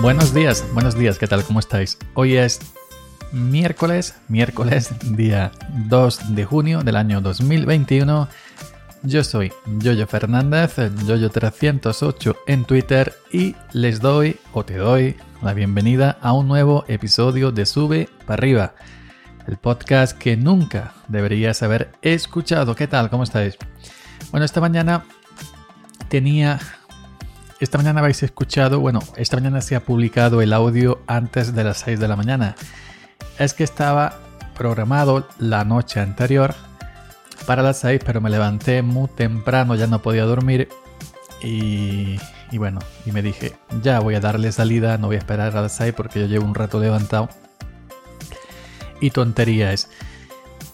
Buenos días, buenos días, ¿qué tal? ¿Cómo estáis? Hoy es miércoles, miércoles, día 2 de junio del año 2021. Yo soy Yoyo Fernández, Yoyo308 en Twitter y les doy o te doy la bienvenida a un nuevo episodio de Sube para arriba, el podcast que nunca deberías haber escuchado. ¿Qué tal? ¿Cómo estáis? Bueno, esta mañana tenía esta mañana habéis escuchado, bueno, esta mañana se ha publicado el audio antes de las 6 de la mañana. Es que estaba programado la noche anterior para las 6, pero me levanté muy temprano, ya no podía dormir y, bueno, y me dije, ya voy a darle salida, no voy a esperar a las 6 porque yo llevo un rato levantado. Y tontería es.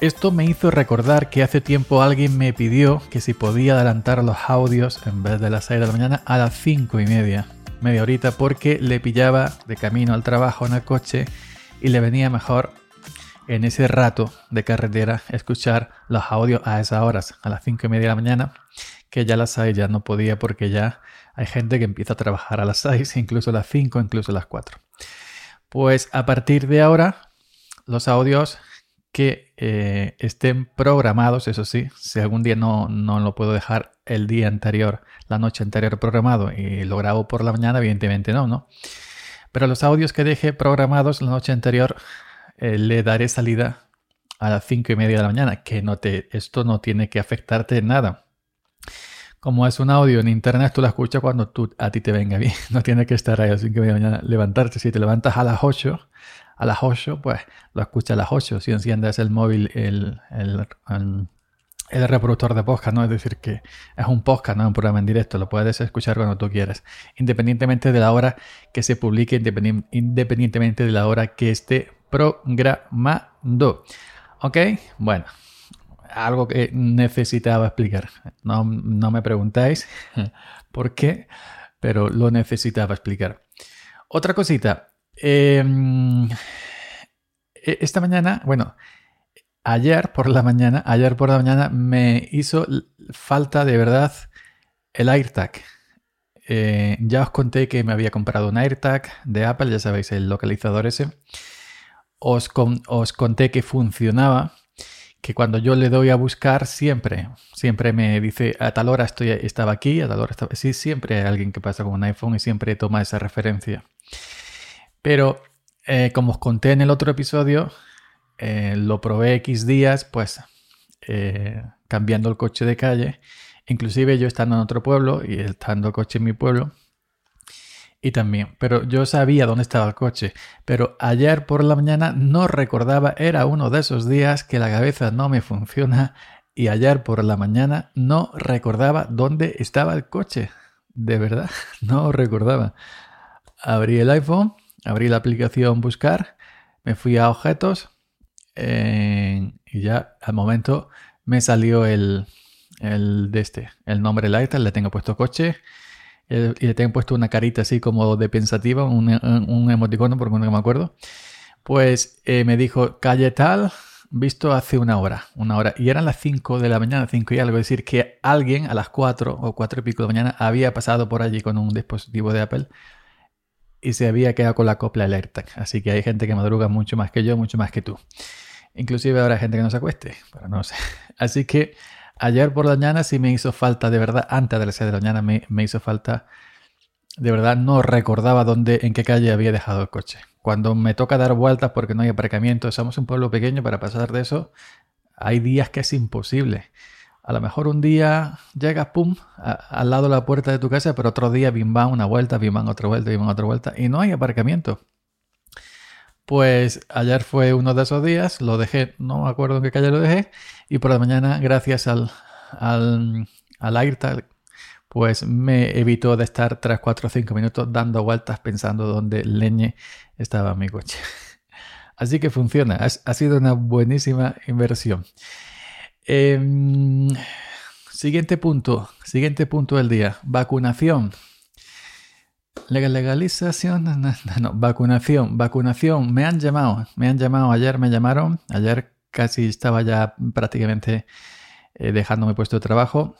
Esto me hizo recordar que hace tiempo alguien me pidió que si podía adelantar los audios en vez de las 6 de la mañana a las 5 y media, media horita, porque le pillaba de camino al trabajo en el coche y le venía mejor en ese rato de carretera escuchar los audios a esas horas, a las 5 y media de la mañana, que ya las 6 ya no podía porque ya hay gente que empieza a trabajar a las 6, incluso a las 5, incluso a las 4. Pues a partir de ahora, los audios que eh, estén programados, eso sí, si algún día no, no, lo puedo dejar el día anterior, la noche anterior programado y lo grabo por la mañana, evidentemente no, ¿no? Pero los audios que deje programados la noche anterior eh, le daré salida a las 5 y media de la mañana, que no te, esto no tiene que afectarte en nada. Como es un audio en internet, tú lo escuchas cuando tú, a ti te venga bien. No tiene que estar ahí a las 5 y media de la mañana, levantarte. Si te levantas a las 8, a las 8, pues lo escucha a las 8. Si enciendes el móvil, el, el, el, reproductor de podcast, ¿no? Es decir, que es un podcast, no un programa en directo, lo puedes escuchar cuando tú quieras, independientemente de la hora que se publique, independientemente de la hora que esté programando. ¿Ok? Bueno, algo que necesitaba explicar. No, no me preguntáis por qué, pero lo necesitaba explicar. Otra cosita, Em, e, esta mañana, bueno, ayer por la mañana, ayer por la mañana me hizo falta de verdad el AirTag. Eh, ya os conté que me había comprado un AirTag de Apple, ya sabéis, el localizador ese. Os, os conté que funcionaba, que cuando yo le doy a buscar, siempre, siempre me dice, a tal hora estoy, estaba aquí, a tal hora estaba... Sí, siempre hay alguien que pasa con un iPhone y siempre toma esa referencia. Pero eh, como os conté en el otro episodio, eh, lo probé X días, pues eh, cambiando el coche de calle. Inclusive yo estando en otro pueblo y estando coche en mi pueblo. Y también, pero yo sabía dónde estaba el coche. Pero ayer por la mañana no recordaba, era uno de esos días que la cabeza no me funciona. Y ayer por la mañana no recordaba dónde estaba el coche. De verdad, no recordaba. Abrí el iPhone abrí la aplicación Buscar, me fui a Objetos eh, y ya al momento me salió el, el de este, el nombre Lighter, le tengo puesto coche y le tengo puesto una carita así como de pensativa, un, un emoticono porque no me acuerdo. Pues eh, me dijo calle tal, visto hace una hora, una hora, y eran las 5 de la mañana, 5 y algo, es decir, que alguien a las 4 o 4 y pico de la mañana había pasado por allí con un dispositivo de Apple y se había quedado con la copla AirTag. Así que hay gente que madruga mucho más que yo, mucho más que tú. Inclusive habrá gente que no se acueste, pero no sé. Así que ayer por la mañana sí me hizo falta, de verdad, antes de las 6 de la mañana me, me, hizo falta, de verdad no recordaba dónde, en qué calle había dejado el coche. Cuando me toca dar vueltas porque no hay aparcamiento, somos un pueblo pequeño para pasar de eso, hay días que es imposible. A lo mejor un día llegas, pum, al lado de la puerta de tu casa, pero otro día bim bam, una vuelta, bim bam, otra vuelta, bim bam, otra vuelta, y no hay aparcamiento. Pues ayer fue uno de esos días, lo dejé, no me acuerdo en qué calle lo dejé, y por la mañana, gracias al, al, al AirTag, pues me evitó de estar 3, 4, 5 minutos dando vueltas pensando dónde leñe estaba mi coche. Así que funciona, ha sido una buenísima inversión. Em, siguiente punto, siguiente punto del día, vacunación. Legalización, no, no, vacunación, vacunación. Me han llamado, me han llamado ayer, me llamaron, ayer casi estaba ya prácticamente eh, dejándome puesto de trabajo.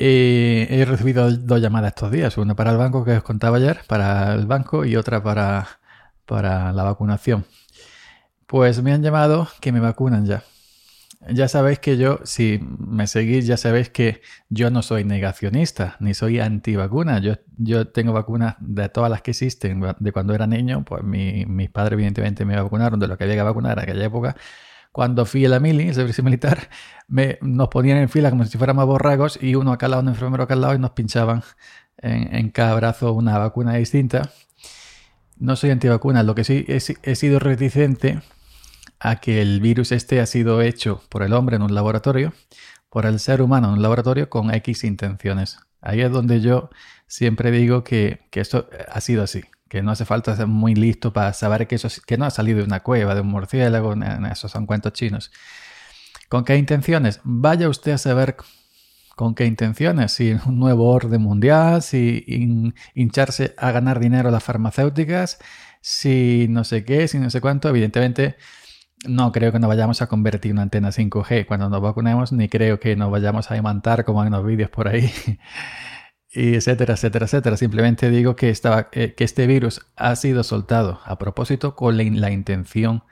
Eh, he recibido dos llamadas estos días, una para el banco que os contaba ayer, para el banco y otra para, para la vacunación. Pues me han llamado que me vacunan ya. Ya sabéis que yo, si me seguís, ya sabéis que yo no soy negacionista, ni soy antivacuna. Yo, yo tengo vacunas de todas las que existen. De cuando era niño, pues mis padres evidentemente me vacunaron de lo que había que vacunar en aquella época. Cuando fui a la mili, el servicio militar, me, nos ponían en fila como si fuéramos borragos y uno acá al lado, un enfermero acá al lado y nos pinchaban en, cada brazo una vacuna distinta. No soy antivacuna, lo que sí he, he sido reticente a que el virus este ha sido hecho por el hombre en un laboratorio, por el ser humano en un laboratorio con X intenciones. Ahí es donde yo siempre digo que, que esto ha sido así, que no hace falta ser muy listo para saber que eso que no ha salido de una cueva, de un murciélago, esos son cuentos chinos. ¿Con qué intenciones? Vaya usted a saber con qué intenciones, si un nuevo orden mundial, si hincharse a ganar dinero a las farmacéuticas, si no sé qué, si no sé cuánto, evidentemente no creo que nos vayamos a convertir en una antena 5G cuando nos vacunemos, ni creo que nos vayamos a imantar como en los vídeos por ahí, y etcétera, etcétera, etcétera. Simplemente digo que, estaba, eh, que este virus ha sido soltado a propósito con la, intención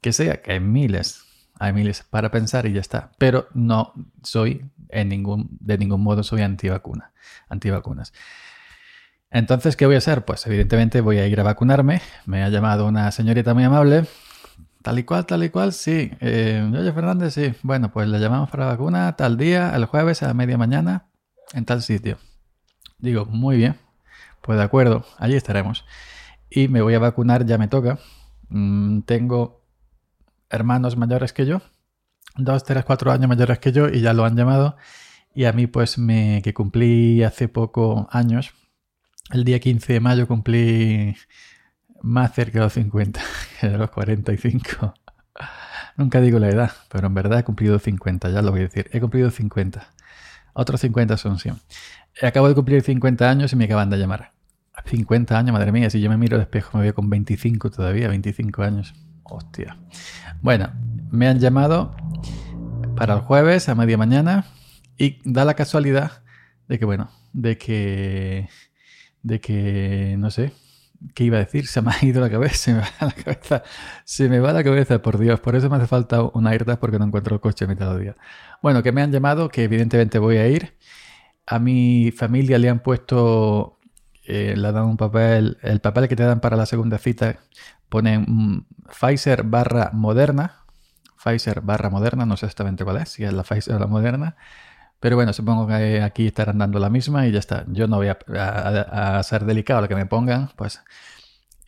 que sea, que hay miles, hay miles para pensar y ya está. Pero no soy en ningún, de ningún modo soy antivacuna, antivacunas. Entonces, ¿qué voy a hacer? Pues evidentemente voy a ir a vacunarme. Me ha llamado una señorita muy amable Tal y cual, tal y cual, sí. Eh, Fernández, sí. Bueno, pues le llamamos para la vacuna tal día, el jueves a media mañana, en tal sitio. Digo, muy bien. Pues de acuerdo, allí estaremos. Y me voy a vacunar, ya me toca. Mm, tengo hermanos mayores que yo, dos, tres, cuatro años mayores que yo, y ya lo han llamado. Y a mí, pues, me, que cumplí hace poco años, el día 15 de mayo cumplí más cerca de los 50 que de los 45. Nunca digo la edad, pero en verdad he cumplido 50, ya lo voy a decir. He cumplido 50. Otros 50 son 100. Acabo de cumplir 50 años y me acaban de llamar. 50 años, madre mía, si yo me miro al espejo me veo con 25 todavía, 25 años. Hostia. Bueno, me han llamado para el jueves a media mañana y da la casualidad de que, bueno, de que, de que, no sé, ¿Qué iba a decir? Se me ha ido la cabeza, se me va la cabeza, se me va la cabeza, por Dios. Por eso me hace falta una AirTag porque no encuentro el coche a mitad del día. Bueno, que me han llamado, que evidentemente voy a ir. A mi familia le han puesto, eh, le dan un papel, el papel que te dan para la segunda cita, ponen mm, Pfizer barra Moderna. Pfizer barra Moderna, no sé exactamente cuál es, si es la Pfizer o la Moderna. Pero bueno, supongo que aquí estarán dando la misma y ya está. Yo no voy a, ser delicado lo que me pongan, pues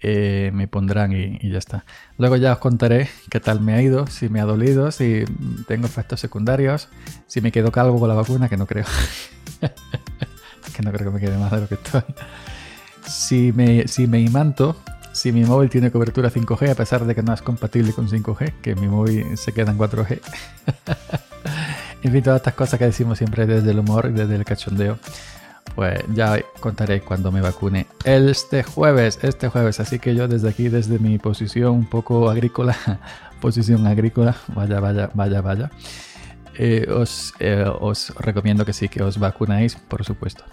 eh, me pondrán y, ya está. Luego ya os contaré qué tal me ha ido, si me ha dolido, si tengo efectos secundarios, si me quedo calvo con la vacuna, que no creo. que no creo que me quede más de lo que estoy. Si me, si me imanto, si mi móvil tiene cobertura 5G, a pesar de que no es compatible con 5G, que mi móvil se queda en 4G. En fin, todas estas cosas que decimos siempre desde el humor y desde el cachondeo. Pues ya contaré cuando me vacune este jueves, este jueves. Así que yo desde aquí, desde mi posición un poco agrícola, posición agrícola, vaya, vaya, vaya, vaya, eh, os, eh, os recomiendo que sí, que os vacunáis, por supuesto.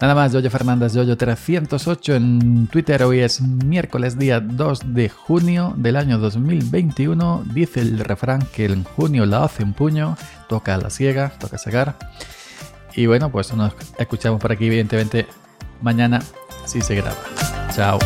Nada más, Yoyo Fernández, Yoyo308 en Twitter. Hoy es miércoles día 2 de junio del año 2021. Dice el refrán que en junio la hace un puño, toca la ciega, toca sacar. Y bueno, pues nos escuchamos por aquí, evidentemente, mañana si se graba. Chao.